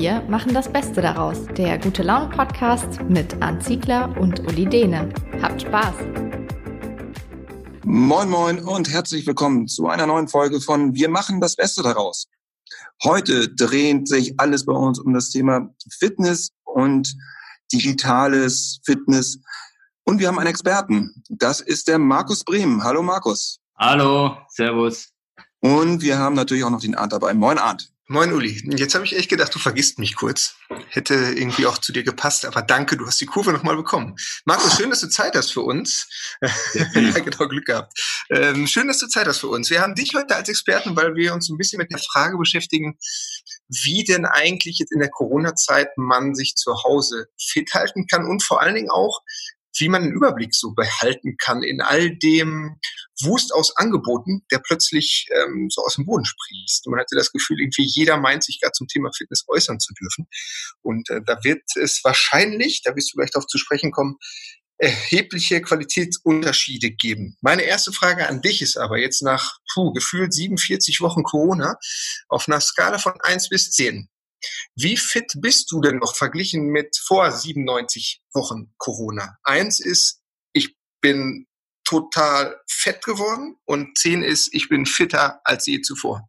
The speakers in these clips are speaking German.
Wir machen das Beste daraus. Der Gute Laune Podcast mit Arndt Ziegler und Uli Dehne. Habt Spaß! Moin Moin und herzlich willkommen zu einer neuen Folge von Wir machen das Beste daraus. Heute dreht sich alles bei uns um das Thema Fitness und digitales Fitness. Und wir haben einen Experten. Das ist der Markus Brehm. Hallo Markus. Hallo, Servus. Und wir haben natürlich auch noch den Arndt dabei. Moin Arndt. Moin Uli. Jetzt habe ich echt gedacht, du vergisst mich kurz. Hätte irgendwie auch zu dir gepasst, aber danke, du hast die Kurve nochmal bekommen. Markus, schön, dass du Zeit hast für uns. Ja, genau, Glück gehabt. Ähm, schön, dass du Zeit hast für uns. Wir haben dich heute als Experten, weil wir uns ein bisschen mit der Frage beschäftigen, wie denn eigentlich jetzt in der Corona-Zeit man sich zu Hause fit halten kann und vor allen Dingen auch, wie man den Überblick so behalten kann in all dem Wust aus Angeboten, der plötzlich ähm, so aus dem Boden sprießt. Man hatte das Gefühl, irgendwie jeder meint, sich gar zum Thema Fitness äußern zu dürfen. Und äh, da wird es wahrscheinlich, da wirst du gleich darauf zu sprechen kommen, erhebliche Qualitätsunterschiede geben. Meine erste Frage an dich ist aber jetzt nach puh, gefühlt 47 Wochen Corona auf einer Skala von 1 bis 10. Wie fit bist du denn noch verglichen mit vor 97 Wochen Corona? Eins ist, ich bin total fett geworden und zehn ist, ich bin fitter als je zuvor.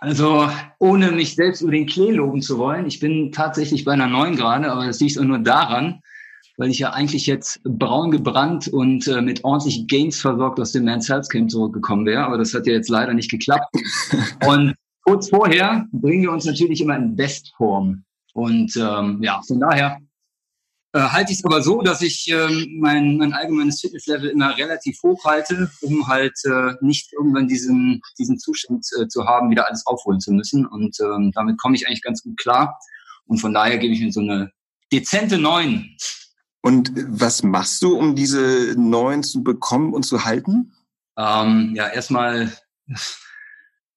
Also ohne mich selbst über den Klee loben zu wollen, ich bin tatsächlich bei einer neun gerade, aber das liegt auch nur daran, weil ich ja eigentlich jetzt braun gebrannt und äh, mit ordentlichen Gains versorgt aus dem Men's Health Camp zurückgekommen wäre, aber das hat ja jetzt leider nicht geklappt. und kurz vorher bringen wir uns natürlich immer in Bestform. Und ähm, ja, von daher äh, halte ich es aber so, dass ich ähm, mein, mein allgemeines Fitnesslevel immer relativ hoch halte, um halt äh, nicht irgendwann diesen, diesen Zustand äh, zu haben, wieder alles aufholen zu müssen. Und ähm, damit komme ich eigentlich ganz gut klar. Und von daher gebe ich mir so eine dezente Neun. Und was machst du, um diese Neun zu bekommen und zu halten? Ähm, ja, erstmal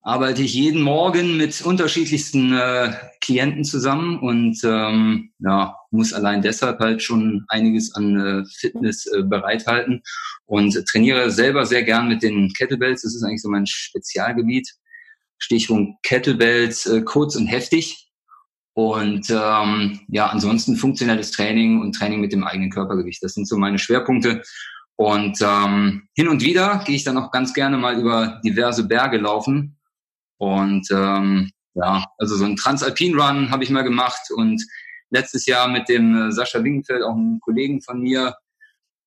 arbeite ich jeden Morgen mit unterschiedlichsten äh, Klienten zusammen und ähm, ja, muss allein deshalb halt schon einiges an äh, Fitness äh, bereithalten und trainiere selber sehr gern mit den Kettlebells. Das ist eigentlich so mein Spezialgebiet. Stichwort Kettlebells, äh, kurz und heftig. Und ähm, ja, ansonsten funktionelles Training und Training mit dem eigenen Körpergewicht. Das sind so meine Schwerpunkte. Und ähm, hin und wieder gehe ich dann auch ganz gerne mal über diverse Berge laufen, und ähm, ja, also so einen Transalpin-Run habe ich mal gemacht und letztes Jahr mit dem äh, Sascha Wingenfeld, auch einem Kollegen von mir,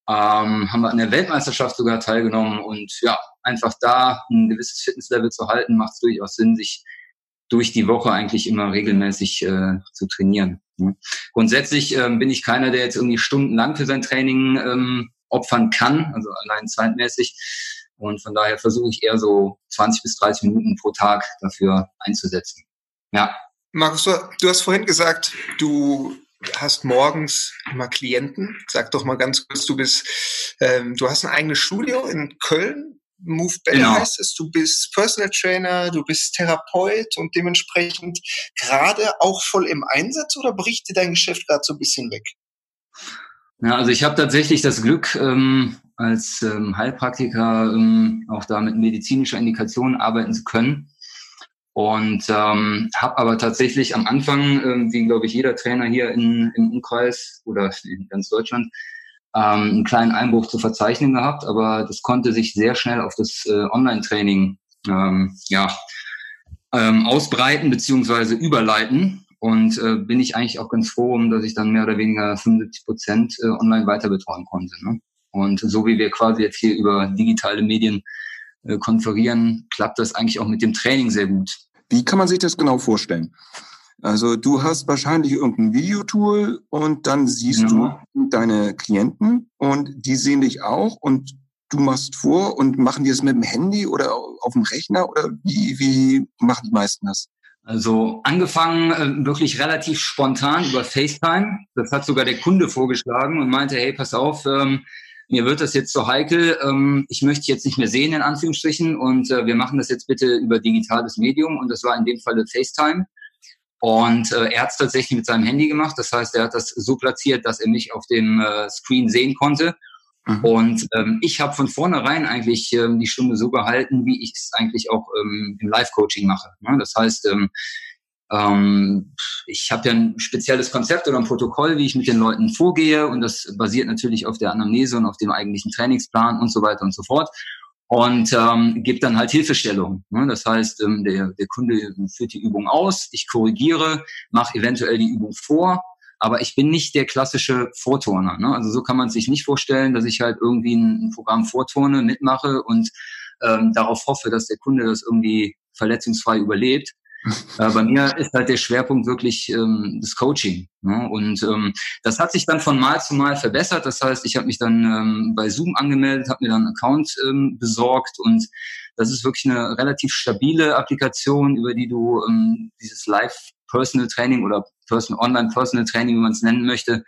ähm, haben wir an der Weltmeisterschaft sogar teilgenommen und ja, einfach da ein gewisses Fitnesslevel zu halten, macht es durchaus Sinn, sich durch die Woche eigentlich immer regelmäßig äh, zu trainieren. Ne? Grundsätzlich ähm, bin ich keiner, der jetzt irgendwie stundenlang für sein Training ähm, opfern kann, also allein zeitmäßig. Und von daher versuche ich eher so 20 bis 30 Minuten pro Tag dafür einzusetzen. Ja. Markus, du hast vorhin gesagt, du hast morgens immer Klienten. Sag doch mal ganz kurz, du bist, ähm, du hast ein eigenes Studio in Köln. Move Better genau. heißt es, du bist Personal Trainer, du bist Therapeut und dementsprechend gerade auch voll im Einsatz oder bricht dir dein Geschäft gerade so ein bisschen weg? Ja, also ich habe tatsächlich das Glück, ähm, als ähm, Heilpraktiker ähm, auch da mit medizinischer Indikation arbeiten zu können. Und ähm, habe aber tatsächlich am Anfang, ähm, wie glaube ich jeder Trainer hier in, im Umkreis oder in ganz Deutschland, ähm, einen kleinen Einbruch zu verzeichnen gehabt. Aber das konnte sich sehr schnell auf das äh, Online-Training ähm, ja, ähm, ausbreiten beziehungsweise überleiten. Und äh, bin ich eigentlich auch ganz froh, dass ich dann mehr oder weniger 75 Prozent äh, online weiter betreuen konnte. Ne? Und so wie wir quasi jetzt hier über digitale Medien äh, konferieren, klappt das eigentlich auch mit dem Training sehr gut. Wie kann man sich das genau vorstellen? Also du hast wahrscheinlich irgendein Videotool und dann siehst genau. du deine Klienten und die sehen dich auch und du machst vor und machen die das mit dem Handy oder auf dem Rechner oder wie, wie machen die meisten das? Also angefangen äh, wirklich relativ spontan über FaceTime. Das hat sogar der Kunde vorgeschlagen und meinte, hey, pass auf, ähm, mir wird das jetzt so heikel, ähm, ich möchte jetzt nicht mehr sehen, in Anführungsstrichen, und äh, wir machen das jetzt bitte über digitales Medium und das war in dem Falle FaceTime. Und äh, er hat es tatsächlich mit seinem Handy gemacht. Das heißt, er hat das so platziert, dass er mich auf dem äh, Screen sehen konnte. Mhm. Und ähm, ich habe von vornherein eigentlich ähm, die Stunde so gehalten, wie ich es eigentlich auch ähm, im Live-Coaching mache. Ne? Das heißt, ähm, Ähm, ich habe ja ein spezielles Konzept oder ein Protokoll, wie ich mit den Leuten vorgehe und das basiert natürlich auf der Anamnese und auf dem eigentlichen Trainingsplan und so weiter und so fort und ähm, gibt dann halt Hilfestellung. Ne? Das heißt, ähm, der, der Kunde führt die Übung aus, ich korrigiere, mache eventuell die Übung vor, aber ich bin nicht der klassische Vorturner. Ne? Also so kann man sich nicht vorstellen, dass ich halt irgendwie ein, Programm vorturne, mitmache und ähm, darauf hoffe, dass der Kunde das irgendwie verletzungsfrei überlebt, äh, bei mir ist halt der Schwerpunkt wirklich ähm, das Coaching. Ne? Und ähm, das hat sich dann von Mal zu Mal verbessert. Das heißt, ich habe mich dann ähm, bei Zoom angemeldet, habe mir dann einen Account ähm, besorgt und das ist wirklich eine relativ stabile Applikation, über die du ähm, dieses Live Personal Training oder Personal, Online Personal Training, wie man es nennen möchte,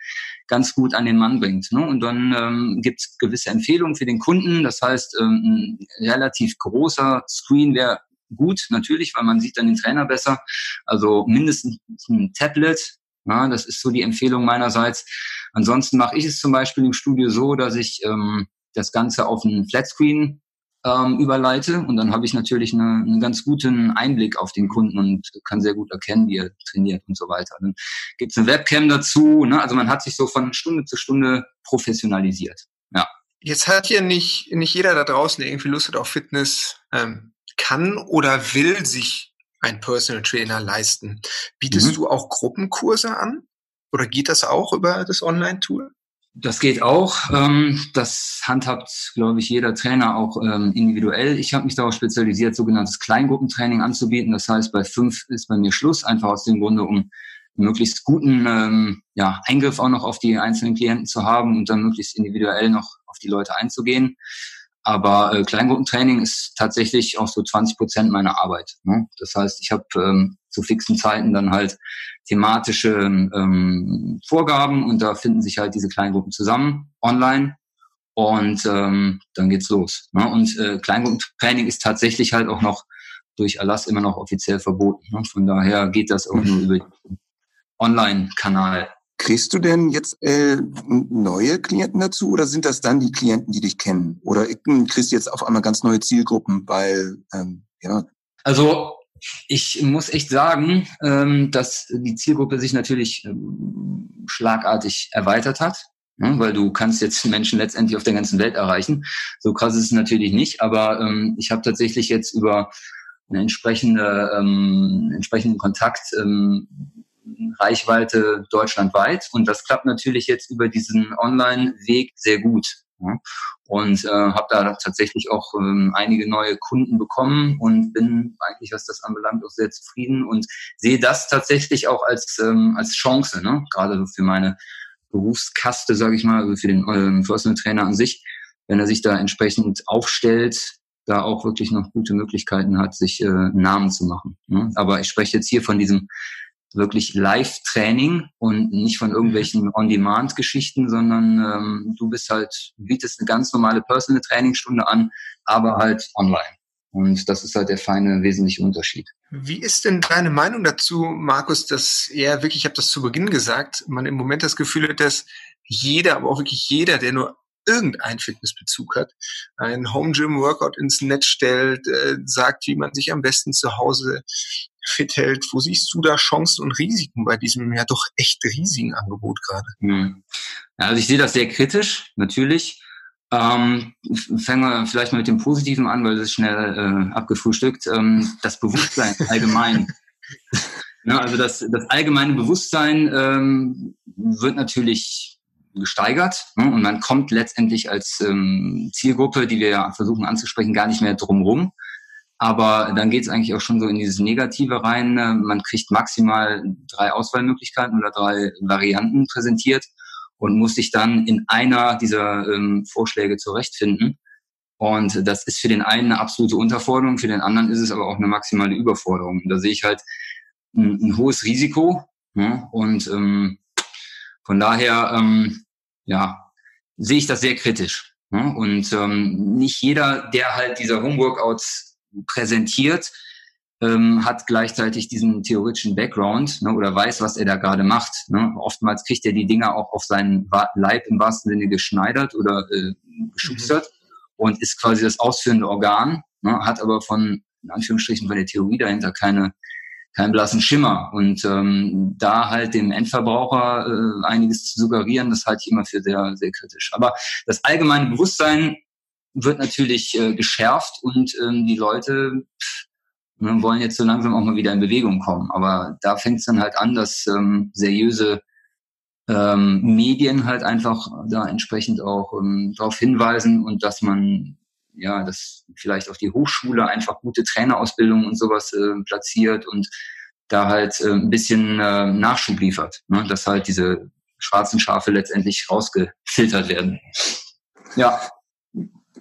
ganz gut an den Mann bringt. Ne? Und dann ähm, gibt es gewisse Empfehlungen für den Kunden. Das heißt, ähm, ein relativ großer Screen wäre gut, natürlich, weil man sieht dann den Trainer besser. Also mindestens ein Tablet. Ja, das ist so die Empfehlung meinerseits. Ansonsten mache ich es zum Beispiel im Studio so, dass ich ähm, das Ganze auf einen Flatscreen ähm, überleite und dann habe ich natürlich eine, einen ganz guten Einblick auf den Kunden und kann sehr gut erkennen, wie er trainiert und so weiter. Dann gibt es eine Webcam dazu. Ne? Also man hat sich so von Stunde zu Stunde professionalisiert. Ja. Jetzt hat ja nicht, nicht jeder da draußen, der irgendwie Lust hat auf Fitness, ähm, kann oder will sich ein Personal Trainer leisten. Bietest mhm. du auch Gruppenkurse an? Oder geht das auch über das Online-Tool? Das geht auch. Ähm, das handhabt, glaube ich, jeder Trainer auch ähm, individuell. Ich habe mich darauf spezialisiert, sogenanntes Kleingruppentraining anzubieten. Das heißt, bei fünf ist bei mir Schluss, einfach aus dem Grunde, um möglichst guten ähm, ja, Eingriff auch noch auf die einzelnen Klienten zu haben und dann möglichst individuell noch auf die Leute einzugehen. Aber äh, Kleingruppentraining ist tatsächlich auch so 20 Prozent meiner Arbeit. Ne? Das heißt, ich habe ähm, zu fixen Zeiten dann halt thematische ähm, Vorgaben und da finden sich halt diese Kleingruppen zusammen online und ähm, dann geht's los. Ne? Und äh, Kleingruppentraining ist tatsächlich halt auch noch durch Erlass immer noch offiziell verboten. Ne? Von daher geht das auch nur über den Online-Kanal. Kriegst du denn jetzt äh, neue Klienten dazu oder sind das dann die Klienten, die dich kennen? Oder kriegst du jetzt auf einmal ganz neue Zielgruppen, weil ähm, ja. Also ich muss echt sagen, ähm, dass die Zielgruppe sich natürlich ähm, schlagartig erweitert hat, ne? weil du kannst jetzt Menschen letztendlich auf der ganzen Welt erreichen. So krass ist es natürlich nicht, aber ähm, ich habe tatsächlich jetzt über einen entsprechende, ähm, entsprechenden Kontakt ähm, Reichweite deutschlandweit. Und das klappt natürlich jetzt über diesen Online-Weg sehr gut. Und äh, habe da tatsächlich auch ähm, einige neue Kunden bekommen und bin eigentlich, was das anbelangt, auch sehr zufrieden und sehe das tatsächlich auch als, ähm, als Chance, ne? gerade für meine Berufskaste, sage ich mal, also für den ähm, Personal Trainer an sich, wenn er sich da entsprechend aufstellt, da auch wirklich noch gute Möglichkeiten hat, sich äh, Namen zu machen. Ne? Aber ich spreche jetzt hier von diesem wirklich Live-Training und nicht von irgendwelchen On-Demand-Geschichten, sondern ähm, du bist halt, bietest eine ganz normale Personal-Trainingstunde an, aber halt online. Und das ist halt der feine, wesentliche Unterschied. Wie ist denn deine Meinung dazu, Markus, dass ja wirklich, ich habe das zu Beginn gesagt, man im Moment das Gefühl hat, dass jeder, aber auch wirklich jeder, der nur irgendeinen Fitnessbezug hat, ein Home Gym Workout ins Netz stellt, äh, sagt, wie man sich am besten zu Hause fit hält. Wo siehst du da Chancen und Risiken bei diesem ja doch echt riesigen Angebot gerade? Hm. Ja, also ich sehe das sehr kritisch, natürlich. Ähm, fangen wir vielleicht mal mit dem Positiven an, weil das ist schnell äh, abgefrühstückt. Ähm, das Bewusstsein allgemein. ja, also das, das allgemeine Bewusstsein ähm, wird natürlich gesteigert ne? und man kommt letztendlich als ähm, Zielgruppe, die wir ja versuchen anzusprechen, gar nicht mehr drumrum. Aber dann geht es eigentlich auch schon so in dieses Negative rein. Ne? Man kriegt maximal drei Auswahlmöglichkeiten oder drei Varianten präsentiert und muss sich dann in einer dieser ähm, Vorschläge zurechtfinden. Und das ist für den einen eine absolute Unterforderung, für den anderen ist es aber auch eine maximale Überforderung. Da sehe ich halt ein, ein hohes Risiko. Ne? Und ähm, von daher, ähm, ja, sehe ich das sehr kritisch. Ne? Und ähm, nicht jeder, der halt dieser Homeworkouts präsentiert, ähm, hat gleichzeitig diesen theoretischen Background ne, oder weiß, was er da gerade macht. Ne. Oftmals kriegt er die Dinger auch auf seinen Leib im wahrsten Sinne geschneidert oder äh, geschustert mhm. und ist quasi das ausführende Organ, ne, hat aber von, in Anführungsstrichen, von der Theorie dahinter keine, keinen blassen Schimmer. Und ähm, da halt dem Endverbraucher äh, einiges zu suggerieren, das halte ich immer für sehr, sehr kritisch. Aber das allgemeine Bewusstsein wird natürlich äh, geschärft und ähm, die Leute pff, ne, wollen jetzt so langsam auch mal wieder in Bewegung kommen. Aber da fängt es dann halt an, dass ähm, seriöse ähm, Medien halt einfach da entsprechend auch ähm, darauf hinweisen und dass man ja, dass vielleicht auch die Hochschule einfach gute Trainerausbildung und sowas äh, platziert und da halt äh, ein bisschen äh, Nachschub liefert, ne? dass halt diese schwarzen Schafe letztendlich rausgefiltert werden. Ja.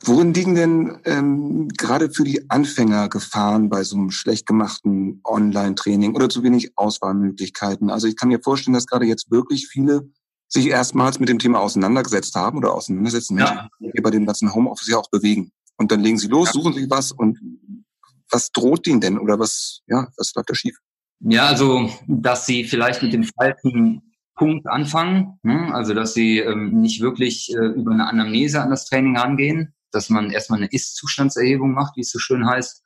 Worin liegen denn ähm, gerade für die Anfänger Gefahren bei so einem schlecht gemachten Online-Training oder zu wenig Auswahlmöglichkeiten? Also ich kann mir vorstellen, dass gerade jetzt wirklich viele sich erstmals mit dem Thema auseinandergesetzt haben oder auseinandersetzen, ja. Menschen, die bei dem ganzen Homeoffice ja auch bewegen. Und dann legen sie los, ja. suchen sich was und was droht ihnen denn oder was, ja, was läuft da schief? Ja, also, dass sie vielleicht mit dem falschen Punkt anfangen, ne? also dass sie ähm, nicht wirklich äh, über eine Anamnese an das Training rangehen, dass man erstmal eine Ist-Zustandserhebung macht, wie es so schön heißt,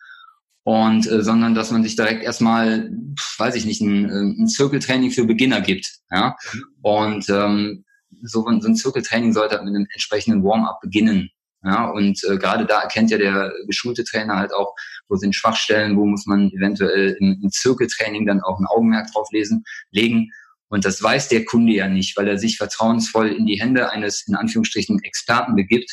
und äh, sondern dass man sich direkt erstmal, weiß ich nicht, ein, äh, ein Zirkeltraining für Beginner gibt. Ja? Mhm. Und ähm, so, so ein Zirkeltraining sollte mit einem entsprechenden Warm-up beginnen. Ja, und äh, gerade da erkennt ja der geschulte Trainer halt auch, wo sind Schwachstellen, wo muss man eventuell im, im Zirkeltraining dann auch ein Augenmerk drauf lesen, legen. Und das weiß der Kunde ja nicht, weil er sich vertrauensvoll in die Hände eines in Anführungsstrichen Experten begibt.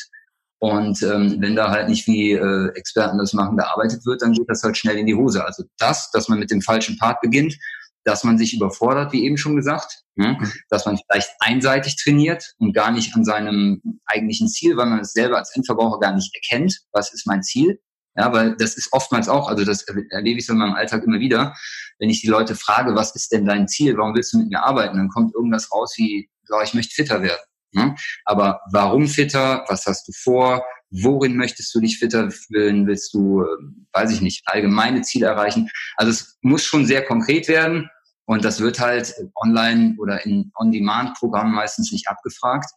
Und ähm, wenn da halt nicht wie äh, Experten das machen, gearbeitet wird, dann geht das halt schnell in die Hose. Also das, dass man mit dem falschen Part beginnt, dass man sich überfordert, wie eben schon gesagt, ne? Mhm. dass man vielleicht einseitig trainiert und gar nicht an seinem eigentlichen Ziel, weil man es selber als Endverbraucher gar nicht erkennt, was ist mein Ziel. Ja, weil das ist oftmals auch, also das erlebe ich so in meinem Alltag immer wieder, wenn ich die Leute frage, was ist denn dein Ziel, warum willst du mit mir arbeiten, dann kommt irgendwas raus wie, ja, ich möchte fitter werden. Ne? Aber warum fitter? Was hast du vor? Worin möchtest du dich fitter fühlen? Willst du, äh, weiß ich nicht, allgemeine Ziele erreichen? Also es muss schon sehr konkret werden und das wird halt online oder in On-Demand-Programmen meistens nicht abgefragt.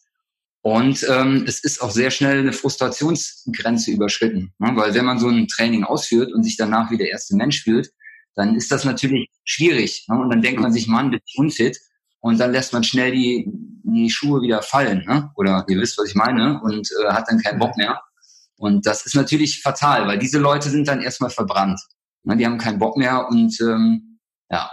Und ähm, es ist auch sehr schnell eine Frustrationsgrenze überschritten. Ne? Weil wenn man so ein Training ausführt und sich danach wie der erste Mensch fühlt, dann ist das natürlich schwierig. Ne? Und dann denkt man sich, Mann, bin ich unfit. Und dann lässt man schnell die, die Schuhe wieder fallen. Ne? Oder ihr wisst, was ich meine. Und äh, hat dann keinen Bock mehr. Und das ist natürlich fatal, weil diese Leute sind dann erstmal verbrannt. Ne? Die haben keinen Bock mehr und ähm, ja,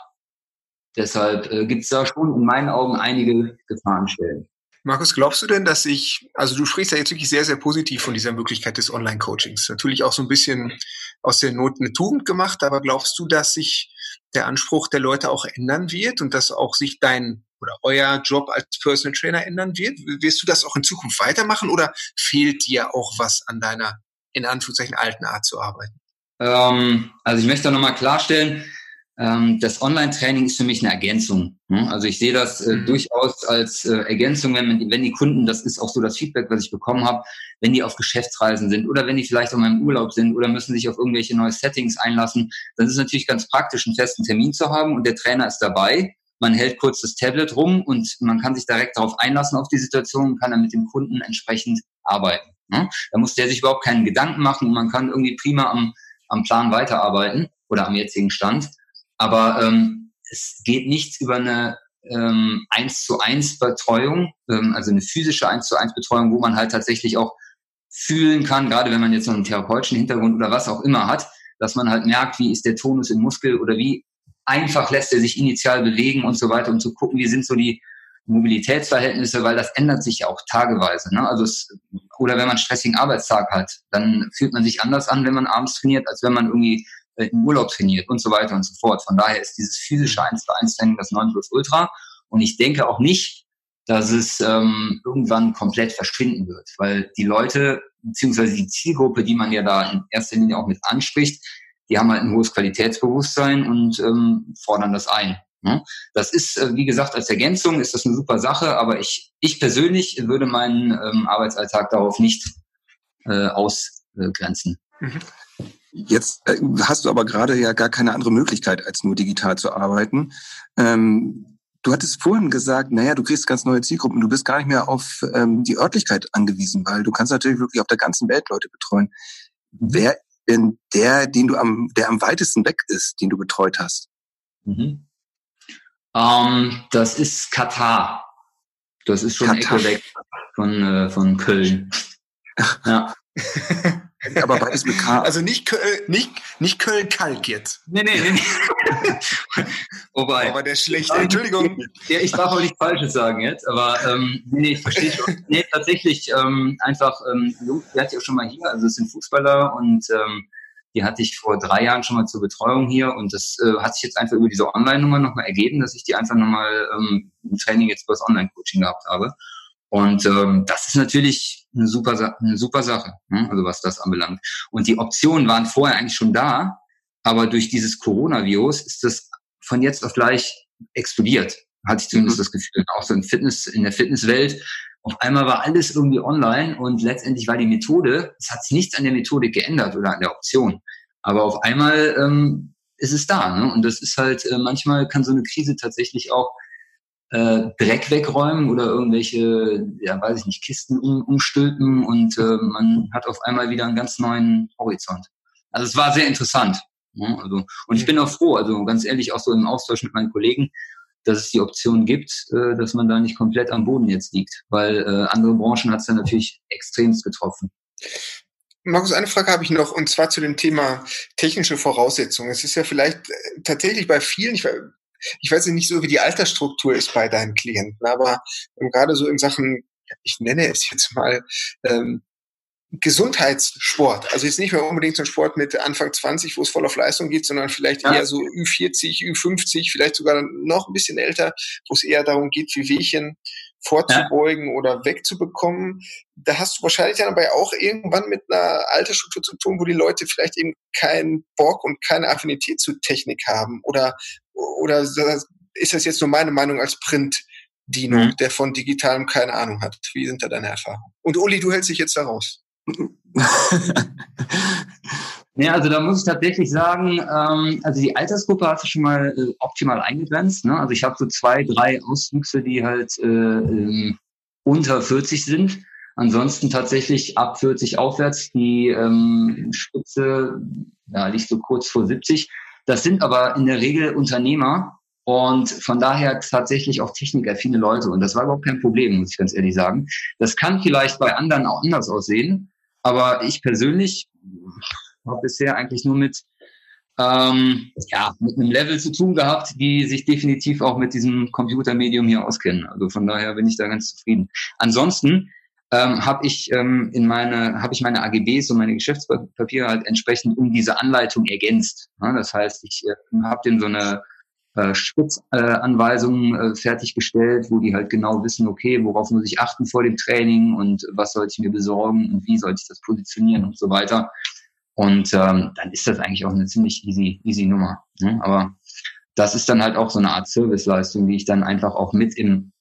Deshalb äh, gibt es da schon in meinen Augen einige Gefahrenstellen. Markus, glaubst du denn, dass ich, also du sprichst ja jetzt wirklich sehr, sehr positiv von dieser Möglichkeit des Online-Coachings. Natürlich auch so ein bisschen aus der Not eine Tugend gemacht, aber glaubst du, dass sich der Anspruch der Leute auch ändern wird und dass auch sich dein oder euer Job als Personal Trainer ändern wird? Wirst du das auch in Zukunft weitermachen oder fehlt dir auch was an deiner, in Anführungszeichen, alten Art zu arbeiten? Ähm, also ich möchte da nochmal klarstellen, das Online-Training ist für mich eine Ergänzung. Ne? Also ich sehe das äh, mhm. durchaus als äh, Ergänzung, wenn, man, wenn die Kunden, das ist auch so das Feedback, was ich bekommen habe, wenn die auf Geschäftsreisen sind oder wenn die vielleicht auch mal im Urlaub sind oder müssen sich auf irgendwelche neue Settings einlassen, dann ist es natürlich ganz praktisch, einen festen Termin zu haben und der Trainer ist dabei. Man hält kurz das Tablet rum und man kann sich direkt darauf einlassen auf die Situation und kann dann mit dem Kunden entsprechend arbeiten. Ne? Da muss der sich überhaupt keinen Gedanken machen und man kann irgendwie prima am, am Plan weiterarbeiten oder am jetzigen Stand. Aber ähm, es geht nichts über eine ähm, 1 zu 1 Betreuung, ähm, also eine physische 1 zu 1 Betreuung, wo man halt tatsächlich auch fühlen kann, gerade wenn man jetzt noch einen therapeutischen Hintergrund oder was auch immer hat, dass man halt merkt, wie ist der Tonus im Muskel oder wie einfach lässt er sich initial bewegen und so weiter, um zu gucken, wie sind so die Mobilitätsverhältnisse, weil das ändert sich ja auch tageweise. Ne? Also es, oder wenn man einen stressigen Arbeitstag hat, dann fühlt man sich anders an, wenn man abends trainiert, als wenn man irgendwie im Urlaub trainiert und so weiter und so fort. Von daher ist dieses physische 1 zu 1 Training das 9 plus Ultra. Und ich denke auch nicht, dass es ähm, irgendwann komplett verschwinden wird, weil die Leute, beziehungsweise die Zielgruppe, die man ja da in erster Linie auch mit anspricht, die haben halt ein hohes Qualitätsbewusstsein und ähm, fordern das ein. Ne? Das ist, äh, wie gesagt, als Ergänzung ist das eine super Sache, aber ich, ich persönlich würde meinen ähm, Arbeitsalltag darauf nicht äh, ausgrenzen. Mhm. Jetzt äh, hast du aber gerade ja gar keine andere Möglichkeit, als nur digital zu arbeiten. Ähm, du hattest vorhin gesagt, naja, du kriegst ganz neue Zielgruppen, du bist gar nicht mehr auf ähm, die Örtlichkeit angewiesen, weil du kannst natürlich wirklich auf der ganzen Welt Leute betreuen. Wer denn der, den du am, der am weitesten weg ist, den du betreut hast? Mhm. Ähm, das ist Katar. Das ist schon Katar. Ecke weg von, äh, von Köln. ja. Aber beides mit K. Also nicht, Köln, nicht, nicht Köln-Kalk jetzt. Nee, nee, nee. nee. Wobei. Aber der schlechte, Entschuldigung. Ja, ich darf auch nichts Falsches sagen jetzt, aber ähm, nee, ich verstehe schon. Nee, tatsächlich ähm, einfach, ähm, Jungs, die hatte ich auch schon mal hier, also es sind Fußballer und ähm, die hatte ich vor drei Jahren schon mal zur Betreuung hier und das äh, hat sich jetzt einfach über diese Online-Nummer nochmal ergeben, dass ich die einfach nochmal ähm, im Training jetzt über das Online-Coaching gehabt habe. Und ähm, das ist natürlich eine super, eine super Sache, ne? also was das anbelangt. Und die Optionen waren vorher eigentlich schon da, aber durch dieses Coronavirus ist das von jetzt auf gleich explodiert, hatte ich zumindest mhm. das Gefühl. Auch so in Fitness, in der Fitnesswelt. Auf einmal war alles irgendwie online und letztendlich war die Methode, es hat sich nichts an der Methode geändert oder an der Option. Aber auf einmal ähm, ist es da. Ne? Und das ist halt, äh, manchmal kann so eine Krise tatsächlich auch äh, Dreck wegräumen oder irgendwelche, ja, weiß ich nicht, Kisten um, umstülpen und äh, man hat auf einmal wieder einen ganz neuen Horizont. Also es war sehr interessant. Ja, also, und ich bin auch froh, also ganz ehrlich, auch so im Austausch mit meinen Kollegen, dass es die Option gibt, äh, dass man da nicht komplett am Boden jetzt liegt, weil äh, andere Branchen hat es dann natürlich extremst getroffen. Markus, eine Frage habe ich noch, und zwar zu dem Thema technische Voraussetzungen. Es ist ja vielleicht äh, tatsächlich bei vielen, ich ich weiß nicht so, wie die Altersstruktur ist bei deinen Klienten, aber ähm, gerade so in Sachen, ich nenne es jetzt mal, ähm, Gesundheitssport. Also jetzt nicht mehr unbedingt so ein Sport mit Anfang 20, wo es voll auf Leistung geht, sondern vielleicht ja. eher so Ü40, Ü50, vielleicht sogar noch ein bisschen älter, wo es eher darum geht, wie Wehchen vorzubeugen ja. oder wegzubekommen. Da hast du wahrscheinlich dann dabei auch irgendwann mit einer Altersstruktur zu tun, wo die Leute vielleicht eben keinen Bock und keine Affinität zu Technik haben oder oder ist das jetzt nur meine Meinung als Print-Dino, mhm. der von Digitalem keine Ahnung hat? Wie sind da deine Erfahrungen? Und Uli, du hältst dich jetzt da raus. ja, also da muss ich tatsächlich sagen, ähm, also die Altersgruppe hast du schon mal äh, optimal eingegrenzt. Ne? Also ich habe so zwei, drei Auswüchse, die halt äh, ähm, unter 40 sind. Ansonsten tatsächlich ab 40 aufwärts. Die ähm, Spitze ja, liegt so kurz vor 70. Das sind aber in der Regel Unternehmer und von daher tatsächlich auch technikaffine Leute. Und das war überhaupt kein Problem, muss ich ganz ehrlich sagen. Das kann vielleicht bei anderen auch anders aussehen, aber ich persönlich habe bisher eigentlich nur mit ähm, ja, mit einem Level zu tun gehabt, die sich definitiv auch mit diesem Computermedium hier auskennen. Also von daher bin ich da ganz zufrieden. Ansonsten ähm, habe ich ähm, in meine habe ich meine AGBs und meine Geschäftspapiere halt entsprechend um diese Anleitung ergänzt. Ja, das heißt, ich äh, habe dem so eine äh, Schutzanweisung äh, äh, fertiggestellt, wo die halt genau wissen, okay, worauf muss ich achten vor dem Training und was sollte ich mir besorgen und wie sollte ich das positionieren und so weiter. Und ähm, dann ist das eigentlich auch eine ziemlich easy, easy Nummer. Ne? Aber das ist dann halt auch so eine Art Serviceleistung, die ich dann einfach auch mit im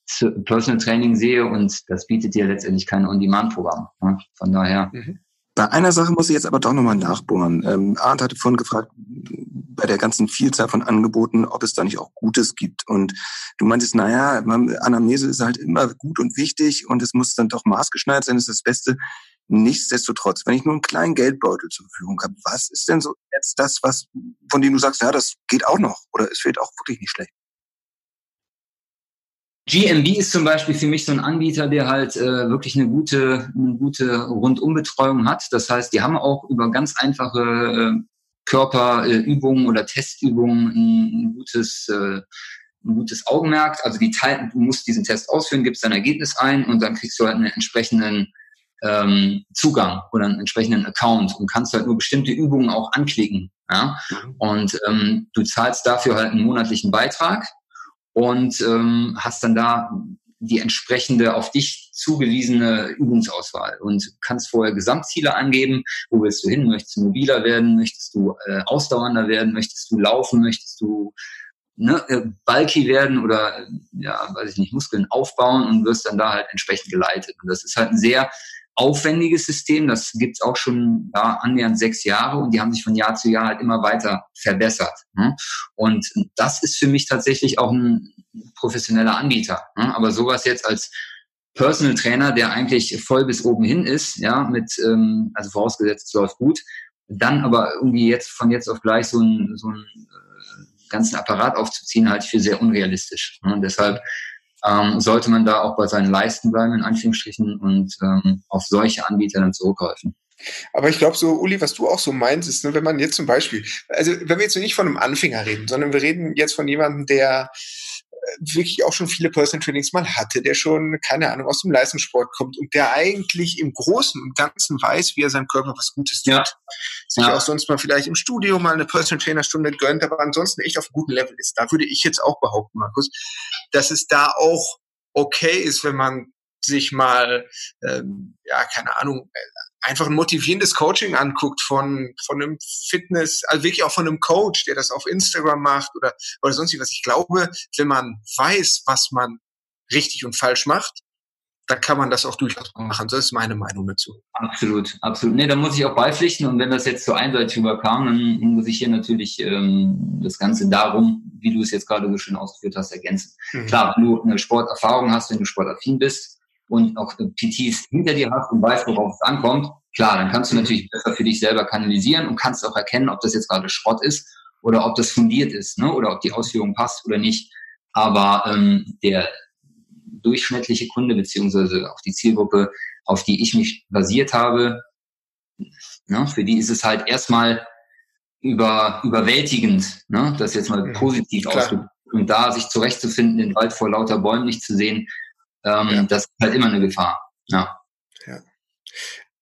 Personal Training sehe und das bietet dir letztendlich kein On-Demand-Programm. Ne? Von daher. Mhm. Bei einer Sache muss ich jetzt aber doch nochmal nachbohren. Ähm, Arndt hatte vorhin gefragt, bei der ganzen Vielzahl von Angeboten, ob es da nicht auch Gutes gibt. Und du meintest, naja, Anamnese ist halt immer gut und wichtig und es muss dann doch maßgeschneidert sein, das ist das Beste. Nichtsdestotrotz, wenn ich nur einen kleinen Geldbeutel zur Verfügung habe, was ist denn so jetzt das, was, von dem du sagst, ja, das geht auch noch oder es wird auch wirklich nicht schlecht? GMB ist zum Beispiel für mich so ein Anbieter, der halt äh, wirklich eine gute, eine gute Rundumbetreuung hat. Das heißt, die haben auch über ganz einfache äh, Körperübungen äh, oder Testübungen ein, ein gutes, äh, ein gutes Augenmerk. Also die Teil, du musst diesen Test ausführen, gibst dein Ergebnis ein und dann kriegst du halt einen entsprechenden ähm, Zugang oder einen entsprechenden Account und kannst halt nur bestimmte Übungen auch anklicken. Ja? Mhm. Und ähm, du zahlst dafür halt einen monatlichen Beitrag und ähm, hast dann da die entsprechende auf dich zugewiesene Übungsauswahl und kannst vorher Gesamtziele angeben. Wo willst du hin? Möchtest du mobiler werden? Möchtest du äh, ausdauernder werden? Möchtest du laufen? Möchtest du ne, äh, bulky werden oder ja, weiß ich nicht, Muskeln aufbauen und wirst dann da halt entsprechend geleitet. Und das ist halt ein sehr aufwendiges System. Das gibt's auch schon ja, annähernd sechs Jahre und die haben sich von Jahr zu Jahr halt immer weiter verbessert. Ne? Und das ist für mich tatsächlich auch ein professioneller Anbieter. Ne? Aber sowas jetzt als Personal Trainer, der eigentlich voll bis oben hin ist, ja, mit, ähm, also vorausgesetzt, es läuft gut, dann aber irgendwie jetzt von jetzt auf gleich so ein, so ein ganzen Apparat aufzuziehen, halte ich für sehr unrealistisch. Und deshalb ähm, sollte man da auch bei seinen Leisten bleiben, in Anführungsstrichen, und ähm, auf solche Anbieter dann zurückgreifen. Aber ich glaube so, Uli, was du auch so meinst, ist, ne, wenn man jetzt zum Beispiel, also wenn wir jetzt nicht von einem Anfänger reden, sondern wir reden jetzt von jemandem, der wirklich auch schon viele Personal Trainings mal hatte, der schon, keine Ahnung, aus dem Leistungssport kommt und der eigentlich im Großen und Ganzen weiß, wie er seinem Körper was Gutes tut. Ja. Sich ja. auch sonst mal vielleicht im Studio mal eine Personal Trainer Stunde gönnt, aber ansonsten echt auf einem guten Level ist. Da würde ich jetzt auch behaupten, Markus, dass es da auch okay ist, wenn man sich mal, ähm, ja, keine Ahnung, einfach ein motivierendes Coaching anguckt von, von einem Fitness, also wirklich auch von einem Coach, der das auf Instagram macht oder, oder sonst was. Ich glaube, wenn man weiß, was man richtig und falsch macht, dann kann man das auch durchaus machen. Das ist meine Meinung dazu. Absolut, absolut. Nee, da muss ich auch beipflichten. Und wenn das jetzt so einseitig überkam, dann muss ich hier natürlich ähm, das Ganze darum, wie du es jetzt gerade so schön ausgeführt hast, ergänzen. Mhm. Klar, wenn du eine Sporterfahrung hast, wenn du sportaffin bist, und auch PTs hinter dir hast und weißt, worauf es ankommt, klar, dann kannst du natürlich besser für dich selber kanalisieren und kannst auch erkennen, ob das jetzt gerade Schrott ist oder ob das fundiert ist, ne? oder ob die Ausführung passt oder nicht. Aber ähm, der durchschnittliche Kunde beziehungsweise auch die Zielgruppe, auf die ich mich basiert habe, ne, für die ist es halt erstmal über, überwältigend, ne, das jetzt mal positiv ausgedrückt. Und da sich zurechtzufinden, den Wald vor lauter Bäumen nicht zu sehen, ähm, ja. Das ist halt immer eine Gefahr. Ja. ja.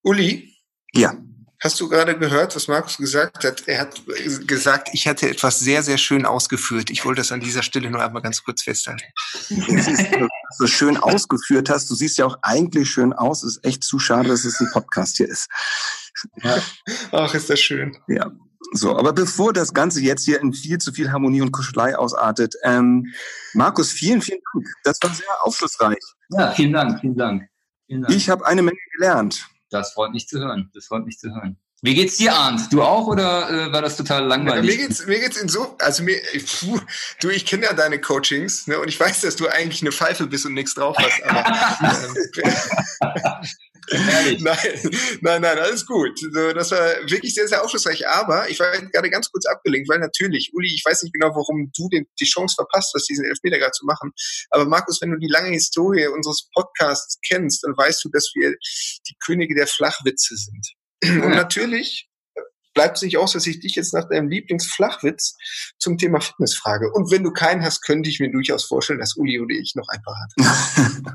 Uli? Ja. Hast du gerade gehört, was Markus gesagt hat? Er hat gesagt, ich hatte etwas sehr, sehr schön ausgeführt. Ich wollte das an dieser Stelle nur einmal ganz kurz festhalten. dass du so schön ausgeführt hast. Du siehst ja auch eigentlich schön aus. Ist echt zu schade, dass es ein Podcast hier ist. Ja. Ach, ist das schön. Ja. So, aber bevor das Ganze jetzt hier in viel zu viel Harmonie und Kuschelei ausartet, ähm, Markus, vielen, vielen Dank. Das war sehr aufschlussreich. Ja, vielen Dank, vielen Dank. Vielen Dank. Ich habe eine Menge gelernt. Das freut mich zu hören. Das freut mich zu hören. Wie geht's dir, Arndt? Du auch oder äh, war das total langweilig? Ja, mir geht's, mir geht's in so, also mir, puh, du, ich kenne ja deine Coachings, ne, und ich weiß, dass du eigentlich eine Pfeife bist und nichts drauf hast, aber ähm, nein, nein, nein, alles gut. Das war wirklich sehr, sehr aufschlussreich. Aber ich war gerade ganz kurz abgelenkt, weil natürlich, Uli, ich weiß nicht genau, warum du den, die Chance verpasst hast, diesen Elfmeter gerade zu machen. Aber Markus, wenn du die lange Historie unseres Podcasts kennst, dann weißt du, dass wir die Könige der Flachwitze sind. Und natürlich bleibt es nicht aus, dass ich dich jetzt nach deinem Lieblingsflachwitz zum Thema Fitness frage. Und wenn du keinen hast, könnte ich mir durchaus vorstellen, dass Uli oder ich noch ein paar hat.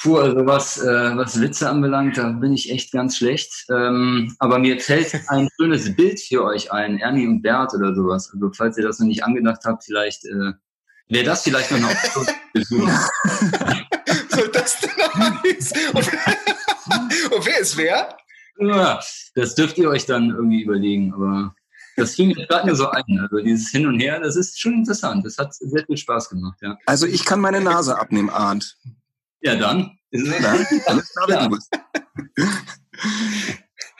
Puh, also was, äh, was Witze anbelangt, da bin ich echt ganz schlecht. Ähm, aber mir fällt ein schönes Bild für euch ein, Ernie und Bert oder sowas. Also falls ihr das noch nicht angedacht habt, vielleicht äh, wäre das vielleicht noch eine Option. Soll das denn noch nichts? Und, und wer ist wer? Ja, das dürft ihr euch dann irgendwie überlegen, aber das fiel mir gerade nur so ein. Also dieses Hin und Her, das ist schon interessant. Das hat sehr viel Spaß gemacht, ja. Also ich kann meine Nase abnehmen, Arndt. Ja, dann. Dann. Alles klar, ja.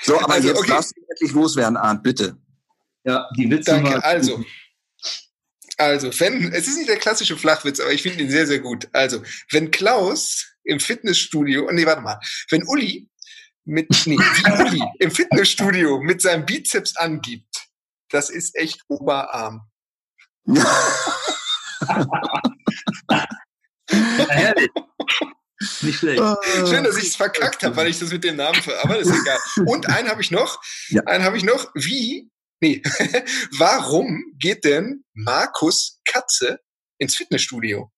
So, aber also, jetzt okay. darfst du endlich loswerden, Arndt, bitte. Ja, die Witze. Danke. Also, also, wenn, es ist nicht der klassische Flachwitz, aber ich finde ihn sehr, sehr gut. Also, wenn Klaus im Fitnessstudio, nee, warte mal, wenn Uli mit, nee, im Fitnessstudio mit seinem Bizeps angibt, das ist echt Oberarm. herrlich. Nicht schlecht. Ah. Schön, dass ich es verkackt habe, weil ich das mit dem Namen ver aber das ist egal. Und einen habe ich noch. Ja. Einen habe ich noch. Wie? Nee. Warum geht denn Markus Katze ins Fitnessstudio?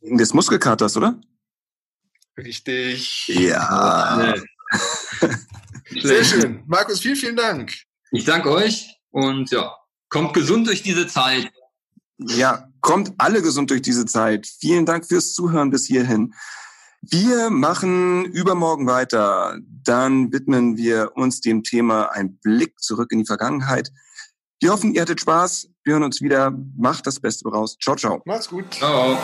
Wegen des Muskelkaters, oder? Richtig. Ja. Sehr schön. Markus, vielen, vielen Dank. Ich danke euch und ja, kommt gesund durch diese Zeit. Ja, kommt alle gesund durch diese Zeit. Vielen Dank fürs Zuhören bis hierhin. Wir machen übermorgen weiter. Dann widmen wir uns dem Thema ein Blick zurück in die Vergangenheit. Wir hoffen, ihr hattet Spaß. Wir hören uns wieder. Macht das Beste raus. Ciao, ciao. Macht's gut. Ciao.